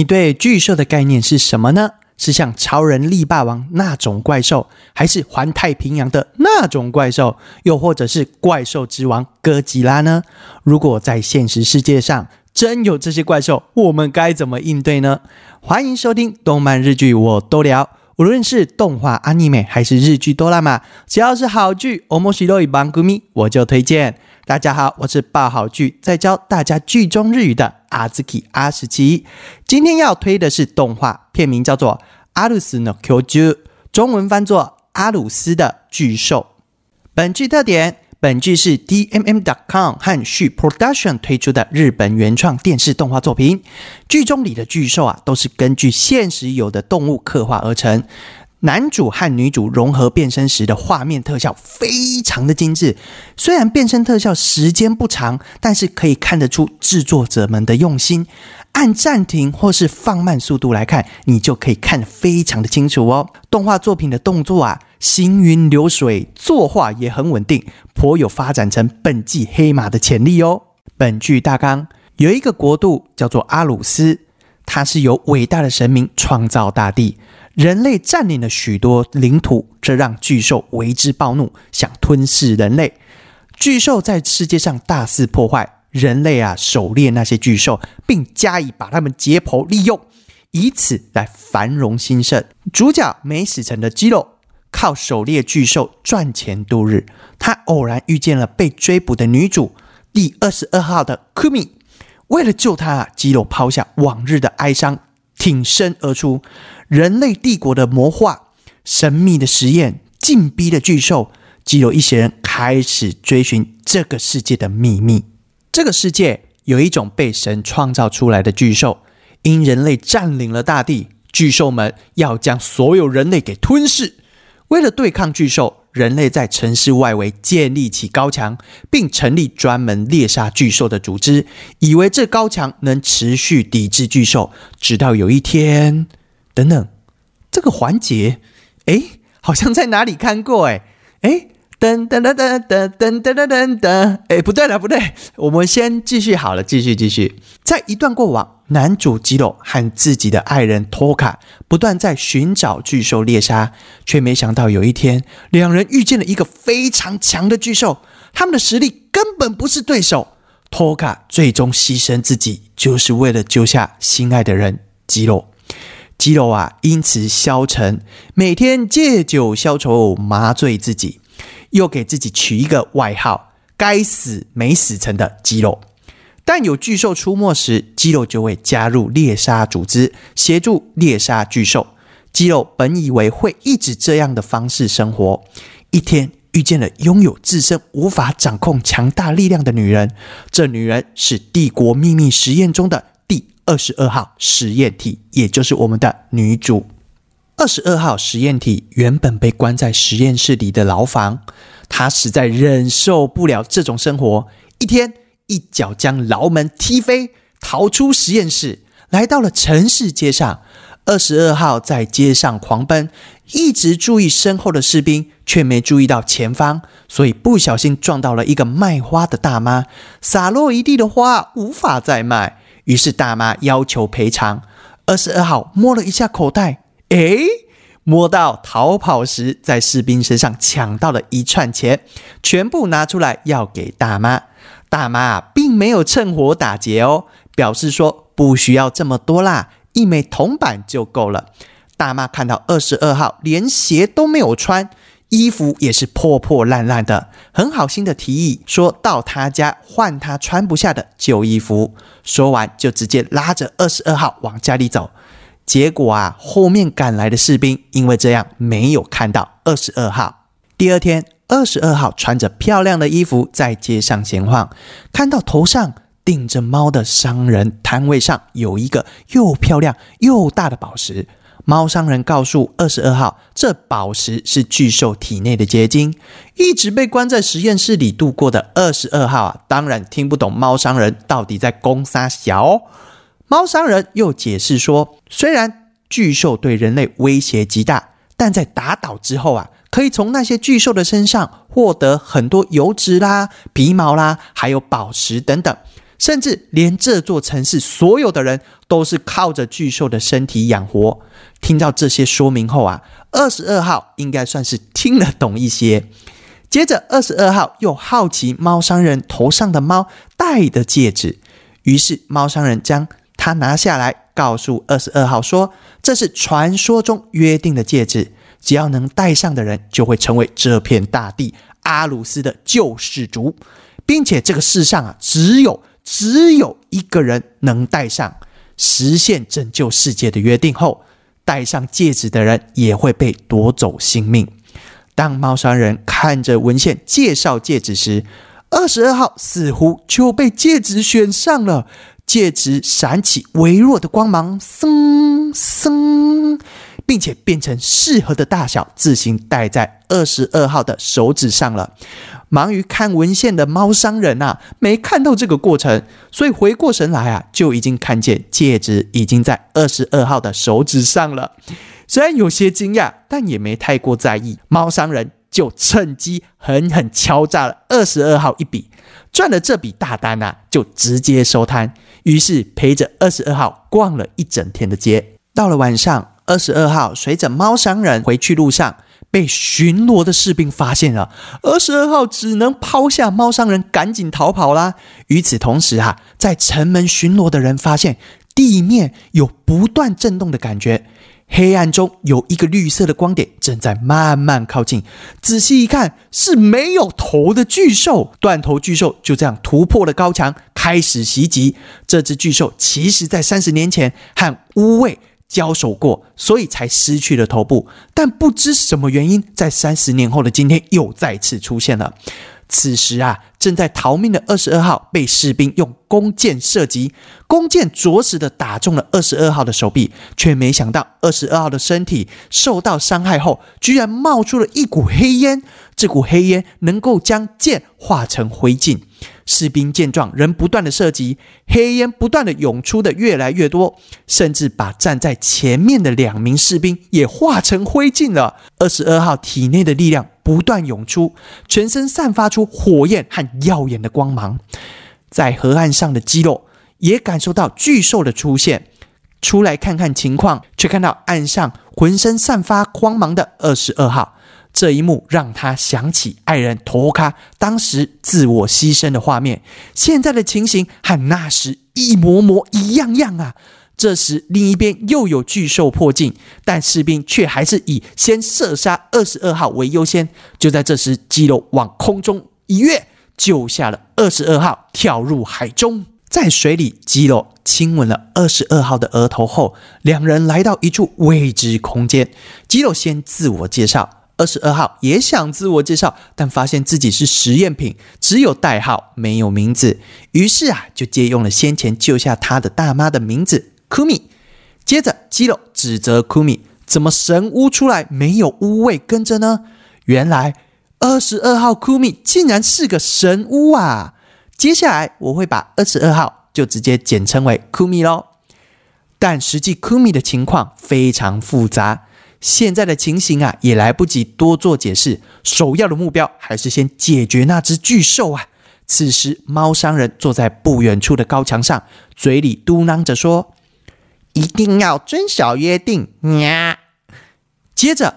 你对巨兽的概念是什么呢？是像超人力霸王那种怪兽，还是环太平洋的那种怪兽，又或者是怪兽之王哥吉拉呢？如果在现实世界上真有这些怪兽，我们该怎么应对呢？欢迎收听动漫日剧，我都聊。无论是动画、阿尼美，还是日剧、哆啦 A 只要是好剧，我莫西罗伊邦古米，我就推荐。大家好，我是爆好剧在教大家剧中日语的阿兹基阿十七。今天要推的是动画，片名叫做《阿鲁斯诺 Q 九》，中文翻作《阿鲁斯的巨兽》。本剧特点。本剧是 DMM.com 和旭 Production 推出的日本原创电视动画作品。剧中里的巨兽啊，都是根据现实有的动物刻画而成。男主和女主融合变身时的画面特效非常的精致。虽然变身特效时间不长，但是可以看得出制作者们的用心。按暂停或是放慢速度来看，你就可以看得非常的清楚哦。动画作品的动作啊。行云流水，作画也很稳定，颇有发展成本季黑马的潜力哦。本剧大纲有一个国度叫做阿鲁斯，它是由伟大的神明创造大地，人类占领了许多领土，这让巨兽为之暴怒，想吞噬人类。巨兽在世界上大肆破坏，人类啊狩猎那些巨兽，并加以把它们解剖利用，以此来繁荣兴盛。主角没死成的基肉。靠狩猎巨兽赚钱度日，他偶然遇见了被追捕的女主第二十二号的 Kumi。为了救她，基罗抛下往日的哀伤，挺身而出。人类帝国的魔化、神秘的实验、禁逼的巨兽，只有一些人开始追寻这个世界的秘密。这个世界有一种被神创造出来的巨兽，因人类占领了大地，巨兽们要将所有人类给吞噬。为了对抗巨兽，人类在城市外围建立起高墙，并成立专门猎杀巨兽的组织，以为这高墙能持续抵制巨兽。直到有一天，等等，这个环节，哎，好像在哪里看过？哎，哎。噔噔噔噔噔噔噔噔噔！哎，不对了，不对，我们先继续好了，继续继续。在一段过往，男主吉洛和自己的爱人托卡不断在寻找巨兽猎杀，却没想到有一天，两人遇见了一个非常强的巨兽，他们的实力根本不是对手。托卡最终牺牲自己，就是为了救下心爱的人吉洛。肌肉啊，因此消沉，每天借酒消愁，麻醉自己。又给自己取一个外号“该死没死成的肌肉”，但有巨兽出没时，肌肉就会加入猎杀组织，协助猎杀巨兽。肌肉本以为会一直这样的方式生活，一天遇见了拥有自身无法掌控强大力量的女人，这女人是帝国秘密实验中的二十二号实验体，也就是我们的女主。二十二号实验体原本被关在实验室里的牢房，她实在忍受不了这种生活。一天，一脚将牢门踢飞，逃出实验室，来到了城市街上。二十二号在街上狂奔，一直注意身后的士兵，却没注意到前方，所以不小心撞到了一个卖花的大妈，洒落一地的花无法再卖，于是大妈要求赔偿。二十二号摸了一下口袋。哎，摸到逃跑时在士兵身上抢到了一串钱，全部拿出来要给大妈。大妈并没有趁火打劫哦，表示说不需要这么多啦，一枚铜板就够了。大妈看到二十二号连鞋都没有穿，衣服也是破破烂烂的，很好心的提议说到他家换他穿不下的旧衣服。说完就直接拉着二十二号往家里走。结果啊，后面赶来的士兵因为这样没有看到二十二号。第二天，二十二号穿着漂亮的衣服在街上闲晃，看到头上顶着猫的商人摊位上有一个又漂亮又大的宝石。猫商人告诉二十二号，这宝石是巨兽体内的结晶。一直被关在实验室里度过的二十二号啊，当然听不懂猫商人到底在攻啥小。猫商人又解释说，虽然巨兽对人类威胁极大，但在打倒之后啊，可以从那些巨兽的身上获得很多油脂啦、皮毛啦，还有宝石等等。甚至连这座城市所有的人都是靠着巨兽的身体养活。听到这些说明后啊，二十二号应该算是听得懂一些。接着，二十二号又好奇猫商人头上的猫戴的戒指，于是猫商人将它拿下来，告诉二十二号说：“这是传说中约定的戒指，只要能戴上的人，就会成为这片大地阿鲁斯的救世主，并且这个世上啊，只有只有一个人能戴上，实现拯救世界的约定后，戴上戒指的人也会被夺走性命。”当猫山人看着文献介绍戒指时，二十二号似乎就被戒指选上了。戒指闪起微弱的光芒，嗖嗖，并且变成适合的大小，自行戴在二十二号的手指上了。忙于看文献的猫商人啊，没看到这个过程，所以回过神来啊，就已经看见戒指已经在二十二号的手指上了。虽然有些惊讶，但也没太过在意。猫商人就趁机狠狠敲诈了二十二号一笔，赚了这笔大单啊，就直接收摊。于是陪着二十二号逛了一整天的街。到了晚上，二十二号随着猫商人回去路上，被巡逻的士兵发现了。二十二号只能抛下猫商人，赶紧逃跑啦。与此同时啊，在城门巡逻的人发现地面有不断震动的感觉。黑暗中有一个绿色的光点正在慢慢靠近，仔细一看是没有头的巨兽。断头巨兽就这样突破了高墙，开始袭击。这只巨兽其实在三十年前和乌卫交手过，所以才失去了头部。但不知什么原因，在三十年后的今天又再次出现了。此时啊，正在逃命的二十二号被士兵用弓箭射击，弓箭着实的打中了二十二号的手臂，却没想到二十二号的身体受到伤害后，居然冒出了一股黑烟。这股黑烟能够将箭化成灰烬。士兵见状，仍不断的射击，黑烟不断的涌出的越来越多，甚至把站在前面的两名士兵也化成灰烬了。二十二号体内的力量不断涌出，全身散发出火焰和耀眼的光芒。在河岸上的肌肉也感受到巨兽的出现，出来看看情况，却看到岸上浑身散发光芒的二十二号。这一幕让他想起爱人托卡当时自我牺牲的画面，现在的情形和那时一模模一样样啊！这时，另一边又有巨兽迫近，但士兵却还是以先射杀二十二号为优先。就在这时，基洛往空中一跃，救下了二十二号，跳入海中。在水里，基洛亲吻了二十二号的额头后，两人来到一处未知空间。基洛先自我介绍。二十二号也想自我介绍，但发现自己是实验品，只有代号没有名字。于是啊，就借用了先前救下他的大妈的名字库米。接着，基洛指责库米怎么神巫出来没有巫卫跟着呢？原来二十二号库米竟然是个神巫啊！接下来我会把二十二号就直接简称为库米喽。但实际库米的情况非常复杂。现在的情形啊，也来不及多做解释。首要的目标还是先解决那只巨兽啊！此时，猫商人坐在不远处的高墙上，嘴里嘟囔着说：“一定要遵守约定。”呀！接着，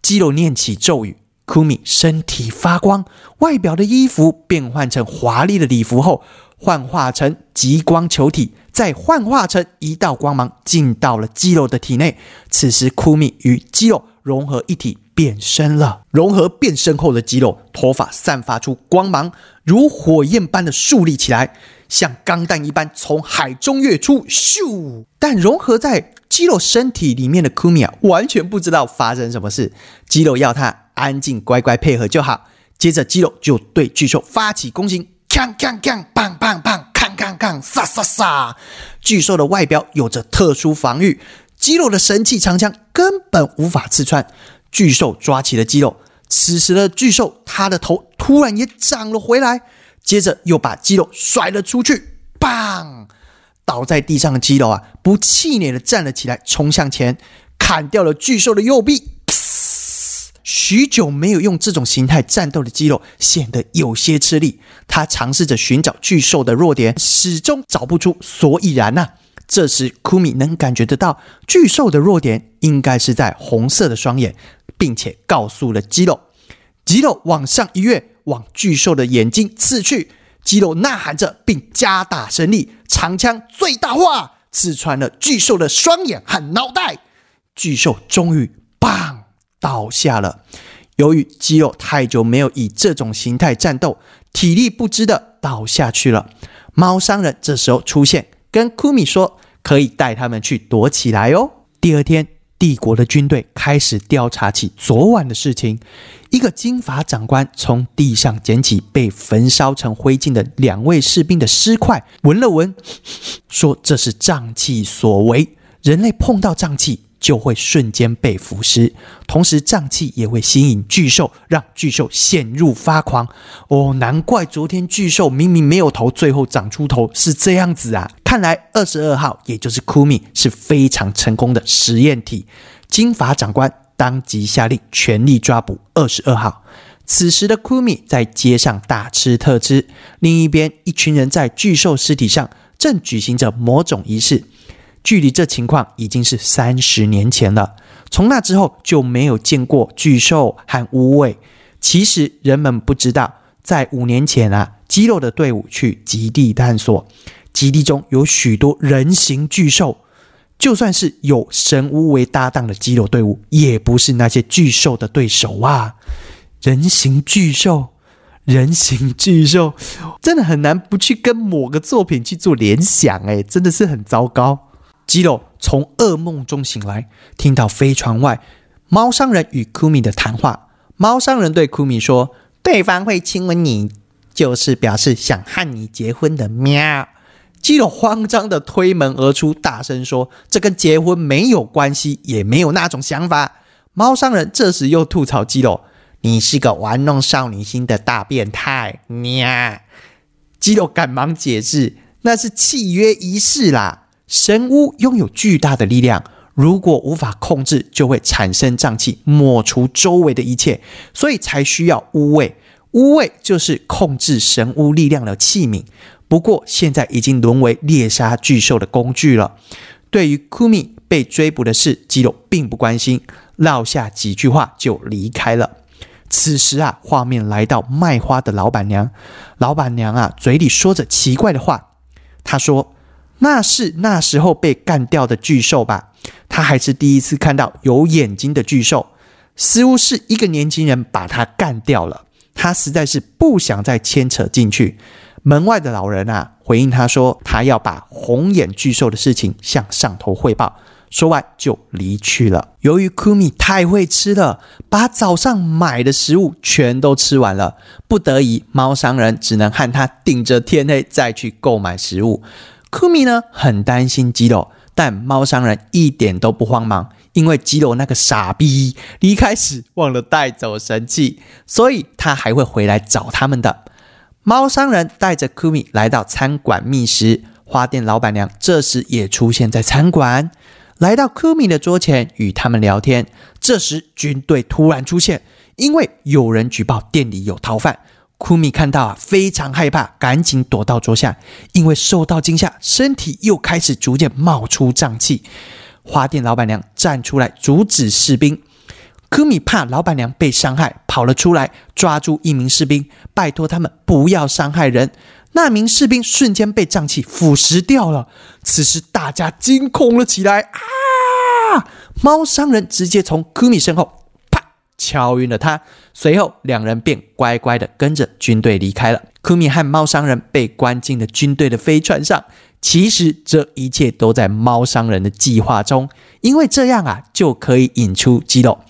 基罗念起咒语，库米身体发光，外表的衣服变换成华丽的礼服后，幻化成极光球体。再幻化成一道光芒，进到了肌肉的体内。此时，库米与肌肉融合一体，变身了。融合变身后的肌肉，头发散发出光芒，如火焰般的竖立起来，像钢弹一般从海中跃出。咻！但融合在肌肉身体里面的库米啊，完全不知道发生什么事。肌肉要他安静乖乖配合就好。接着，肌肉就对巨兽发起攻击，锵锵锵，棒棒棒！杠杠杀杀杀！巨兽的外表有着特殊防御，肌肉的神器长枪根本无法刺穿。巨兽抓起了肌肉，此时的巨兽，它的头突然也长了回来，接着又把肌肉甩了出去，棒！倒在地上的肌肉啊，不气馁的站了起来，冲向前，砍掉了巨兽的右臂。许久没有用这种形态战斗的肌肉显得有些吃力。他尝试着寻找巨兽的弱点，始终找不出所以然呐。这时，库米能感觉得到巨兽的弱点应该是在红色的双眼，并且告诉了肌肉。肌肉往上一跃，往巨兽的眼睛刺去。肌肉呐喊着，并加大神力，长枪最大化，刺穿了巨兽的双眼和脑袋。巨兽终于“砰”倒下了。由于肌肉太久没有以这种形态战斗，体力不支的倒下去了。猫商人这时候出现，跟库米说：“可以带他们去躲起来哦。”第二天。帝国的军队开始调查起昨晚的事情。一个金发长官从地上捡起被焚烧成灰烬的两位士兵的尸块，闻了闻，说：“这是瘴气所为。人类碰到瘴气。”就会瞬间被腐蚀，同时瘴气也会吸引巨兽，让巨兽陷入发狂。哦，难怪昨天巨兽明明没有头，最后长出头是这样子啊！看来二十二号，也就是库米，是非常成功的实验体。金发长官当即下令全力抓捕二十二号。此时的库米在街上大吃特吃，另一边，一群人在巨兽尸体上正举行着某种仪式。距离这情况已经是三十年前了，从那之后就没有见过巨兽和乌尾。其实人们不知道，在五年前啊，肌肉的队伍去极地探索，极地中有许多人形巨兽。就算是有神巫为搭档的肌肉队伍，也不是那些巨兽的对手啊！人形巨兽，人形巨兽，真的很难不去跟某个作品去做联想，哎，真的是很糟糕。基肉从噩梦中醒来，听到飞船外猫商人与库米的谈话。猫商人对库米说：“对方会亲吻你，就是表示想和你结婚的。”喵！基肉慌张的推门而出，大声说：“这跟结婚没有关系，也没有那种想法。”猫商人这时又吐槽基肉：“你是个玩弄少女心的大变态。”喵！基肉赶忙解释：“那是契约仪式啦。”神巫拥有巨大的力量，如果无法控制，就会产生瘴气，抹除周围的一切，所以才需要巫位。巫位就是控制神巫力量的器皿。不过现在已经沦为猎杀巨兽的工具了。对于库米被追捕的事，基洛并不关心，撂下几句话就离开了。此时啊，画面来到卖花的老板娘，老板娘啊，嘴里说着奇怪的话，她说。那是那时候被干掉的巨兽吧？她还是第一次看到有眼睛的巨兽，似乎是一个年轻人把他干掉了。她实在是不想再牵扯进去。门外的老人啊，回应他说：“他要把红眼巨兽的事情向上头汇报。”说完就离去了。由于库米太会吃了，把早上买的食物全都吃完了，不得已，猫商人只能和他顶着天黑再去购买食物。库米呢很担心基罗，但猫商人一点都不慌忙，因为基罗那个傻逼离开时忘了带走神器，所以他还会回来找他们的。猫商人带着库米来到餐馆觅食，花店老板娘这时也出现在餐馆，来到库米的桌前与他们聊天。这时军队突然出现，因为有人举报店里有逃犯。库米看到啊，非常害怕，赶紧躲到桌下。因为受到惊吓，身体又开始逐渐冒出瘴气。花店老板娘站出来阻止士兵。科米怕老板娘被伤害，跑了出来，抓住一名士兵，拜托他们不要伤害人。那名士兵瞬间被瘴气腐蚀掉了。此时大家惊恐了起来啊！猫商人直接从科米身后啪。敲晕了他，随后两人便乖乖的跟着军队离开了。科米和猫商人被关进了军队的飞船上。其实这一切都在猫商人的计划中，因为这样啊就可以引出肌肉。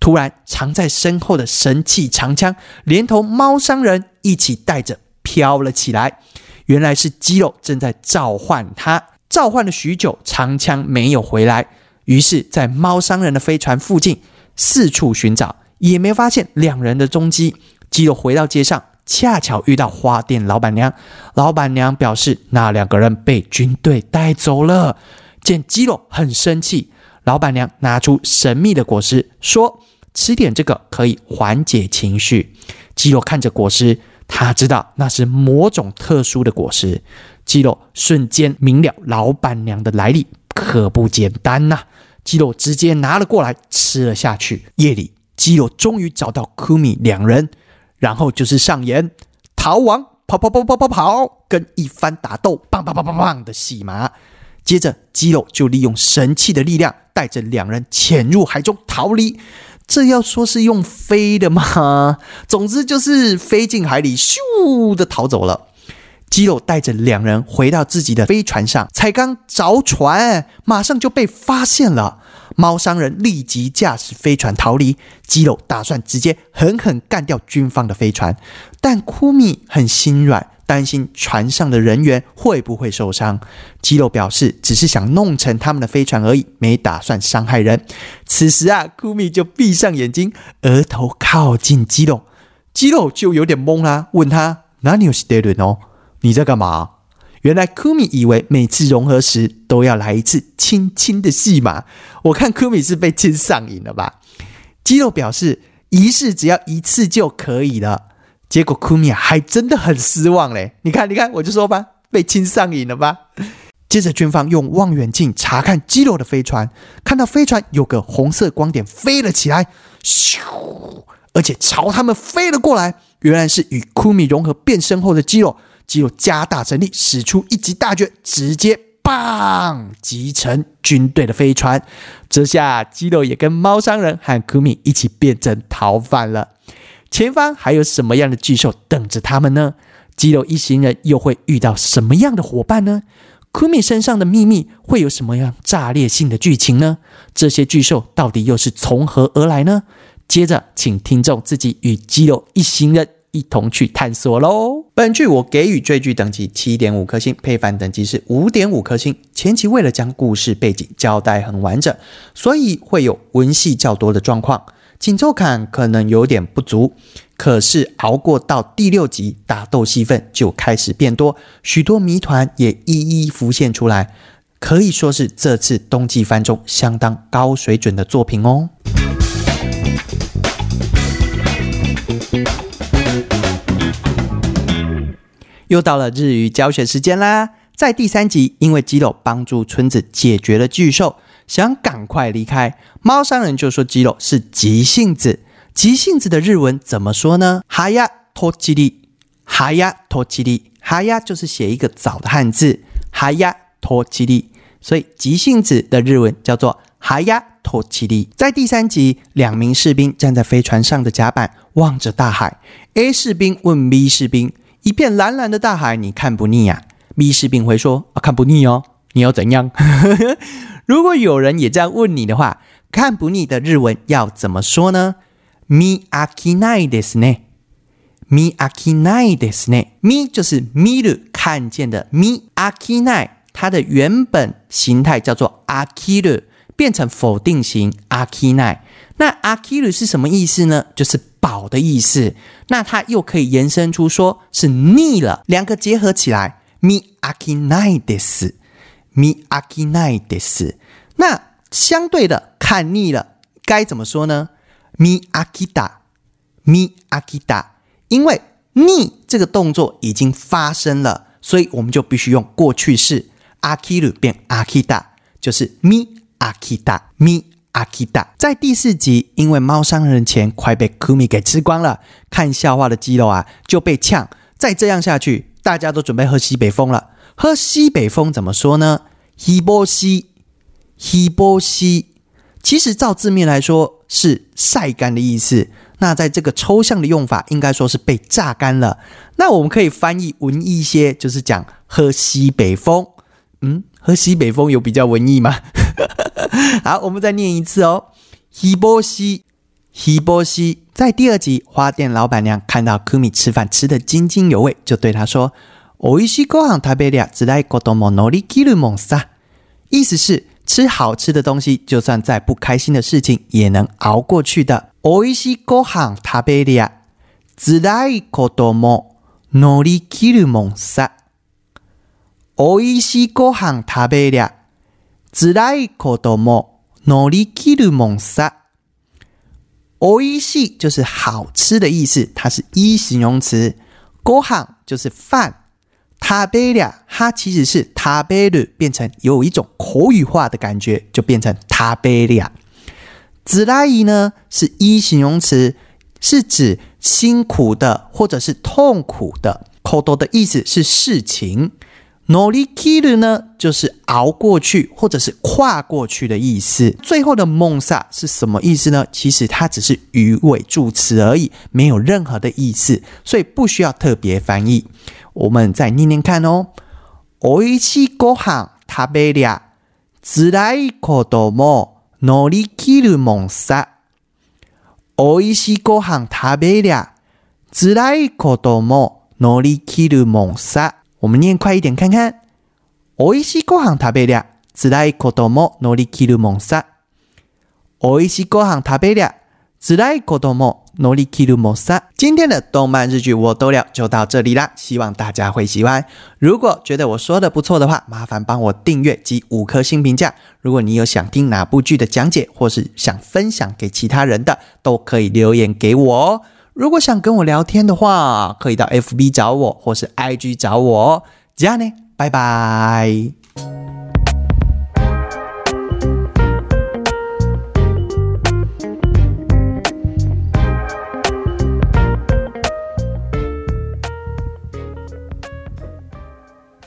突然，藏在身后的神器长枪连同猫商人一起带着飘了起来。原来是肌肉正在召唤他，召唤了许久，长枪没有回来。于是，在猫商人的飞船附近。四处寻找，也没发现两人的踪迹。基友回到街上，恰巧遇到花店老板娘。老板娘表示，那两个人被军队带走了。见基友很生气，老板娘拿出神秘的果实，说：“吃点这个可以缓解情绪。基洛看着果实，他知道那是某种特殊的果实。基洛瞬间明了老板娘的来历，可不简单呐！基洛直接拿了过来吃了下去。夜里，基洛终于找到库米两人，然后就是上演逃亡、跑跑跑跑跑跑，跟一番打斗，棒棒棒棒棒的戏码。接着，基洛就利用神器的力量，带着两人潜入海中逃离。这要说是用飞的吗？总之就是飞进海里，咻的逃走了。基洛带着两人回到自己的飞船上，才刚着船，马上就被发现了。猫商人立即驾驶飞船逃离。基洛打算直接狠狠干掉军方的飞船，但库米很心软。担心船上的人员会不会受伤，基洛表示只是想弄成他们的飞船而已，没打算伤害人。此时啊，库米就闭上眼睛，额头靠近基洛，基洛就有点懵啦，问他：“哪里有斯德伦哦？你在干嘛？”原来库米以为每次融合时都要来一次亲亲的戏码，我看库米是被亲上瘾了吧？基洛表示仪式只要一次就可以了。结果库米还真的很失望嘞！你看，你看，我就说吧，被亲上瘾了吧。接着，军方用望远镜查看基洛的飞船，看到飞船有个红色光点飞了起来，咻，而且朝他们飞了过来。原来是与库米融合变身后的基洛。基洛加大神力，使出一级大绝，直接棒击沉军队的飞船。这下基洛也跟猫商人和库米一起变成逃犯了。前方还有什么样的巨兽等着他们呢？基洛一行人又会遇到什么样的伙伴呢？库米身上的秘密会有什么样炸裂性的剧情呢？这些巨兽到底又是从何而来呢？接着，请听众自己与基洛一行人一同去探索喽。本剧我给予追剧等级七点五颗星，配饭等级是五点五颗星。前期为了将故事背景交代很完整，所以会有文戏较多的状况。紧凑感可能有点不足，可是熬过到第六集，打斗戏份就开始变多，许多谜团也一一浮现出来，可以说是这次冬季番中相当高水准的作品哦。又到了日语教学时间啦！在第三集，因为基洛帮助村子解决了巨兽。想赶快离开，猫商人就说：“基洛是急性子，急性子的日文怎么说呢？哈呀托吉利，哈呀托吉利，哈呀就是写一个早的汉字，哈呀托吉利，所以急性子的日文叫做哈呀托吉利。在第三集，两名士兵站在飞船上的甲板，望着大海。A 士兵问 B 士兵：“一片蓝蓝的大海，你看不腻呀？”B 士兵回说：“啊，看不腻哦，你要怎样？” 如果有人也这样问你的话，看不腻的日文要怎么说呢？mi akinai desu ne，mi akinai desu ne，mi 就是 miru 看见的 mi akinai，它的原本形态叫做 akiru，变成否定型 akinai。那 akiru 是什么意思呢？就是饱的意思。那它又可以延伸出说是腻了，两个结合起来，mi akinai desu。mi akinai des，那相对的看腻了，该怎么说呢？mi akita，mi akita，因为腻这个动作已经发生了，所以我们就必须用过去式，akiru 变 akita，就是 mi akita，mi akita。在第四集，因为猫商人钱快被 Kumi 给吃光了，看笑话的肌肉啊就被呛，再这样下去，大家都准备喝西北风了。喝西北风怎么说呢？西波西，西波西，其实照字面来说是晒干的意思。那在这个抽象的用法，应该说是被榨干了。那我们可以翻译文艺一些，就是讲喝西北风。嗯，喝西北风有比较文艺吗？好，我们再念一次哦。西波西，西波西，在第二集，花店老板娘看到科米吃饭吃得津津有味，就对他说。おいしいご飯食べりゃ辛いことも乗り切るもんさ。意思是 吃好吃的东西，就算再不开心的事情也能熬过去的。おいしいご飯食べりゃ辛いことも乗り切るもんさ。おいしいご飯食べりゃ辛いことも乗り切るもんさ。 おいしい就是好吃的意思，它是一形容词。ご飯就是饭。 食べりゃ它其实是食べる变成有一种口语化的感觉，就变成食べりゃ。自来伊呢是一形容词，是指辛苦的或者是痛苦的。口头的意思是事情。乗り切る呢就是熬过去或者是跨过去的意思。最后的梦萨是什么意思呢？其实它只是语尾助词而已，没有任何的意思，所以不需要特别翻译。 我们再念念看哦。おいしいご飯食べりゃ、辛いことも乗り切るもんさ。おいしいご飯食べりゃ、辛いことも乗り切るもんさ。我们念快一点看看。おいしいご飯食べりゃ、辛いことも乗り切るもんさ。おいしいご飯食べりゃ、辛いことも 乗り切るもんさ。今天的动漫日剧我都了就到这里啦，希望大家会喜欢。如果觉得我说的不错的话，麻烦帮我订阅及五颗星评价。如果你有想听哪部剧的讲解，或是想分享给其他人的，都可以留言给我哦。如果想跟我聊天的话，可以到 FB 找我，或是 IG 找我哦。这样呢，拜拜。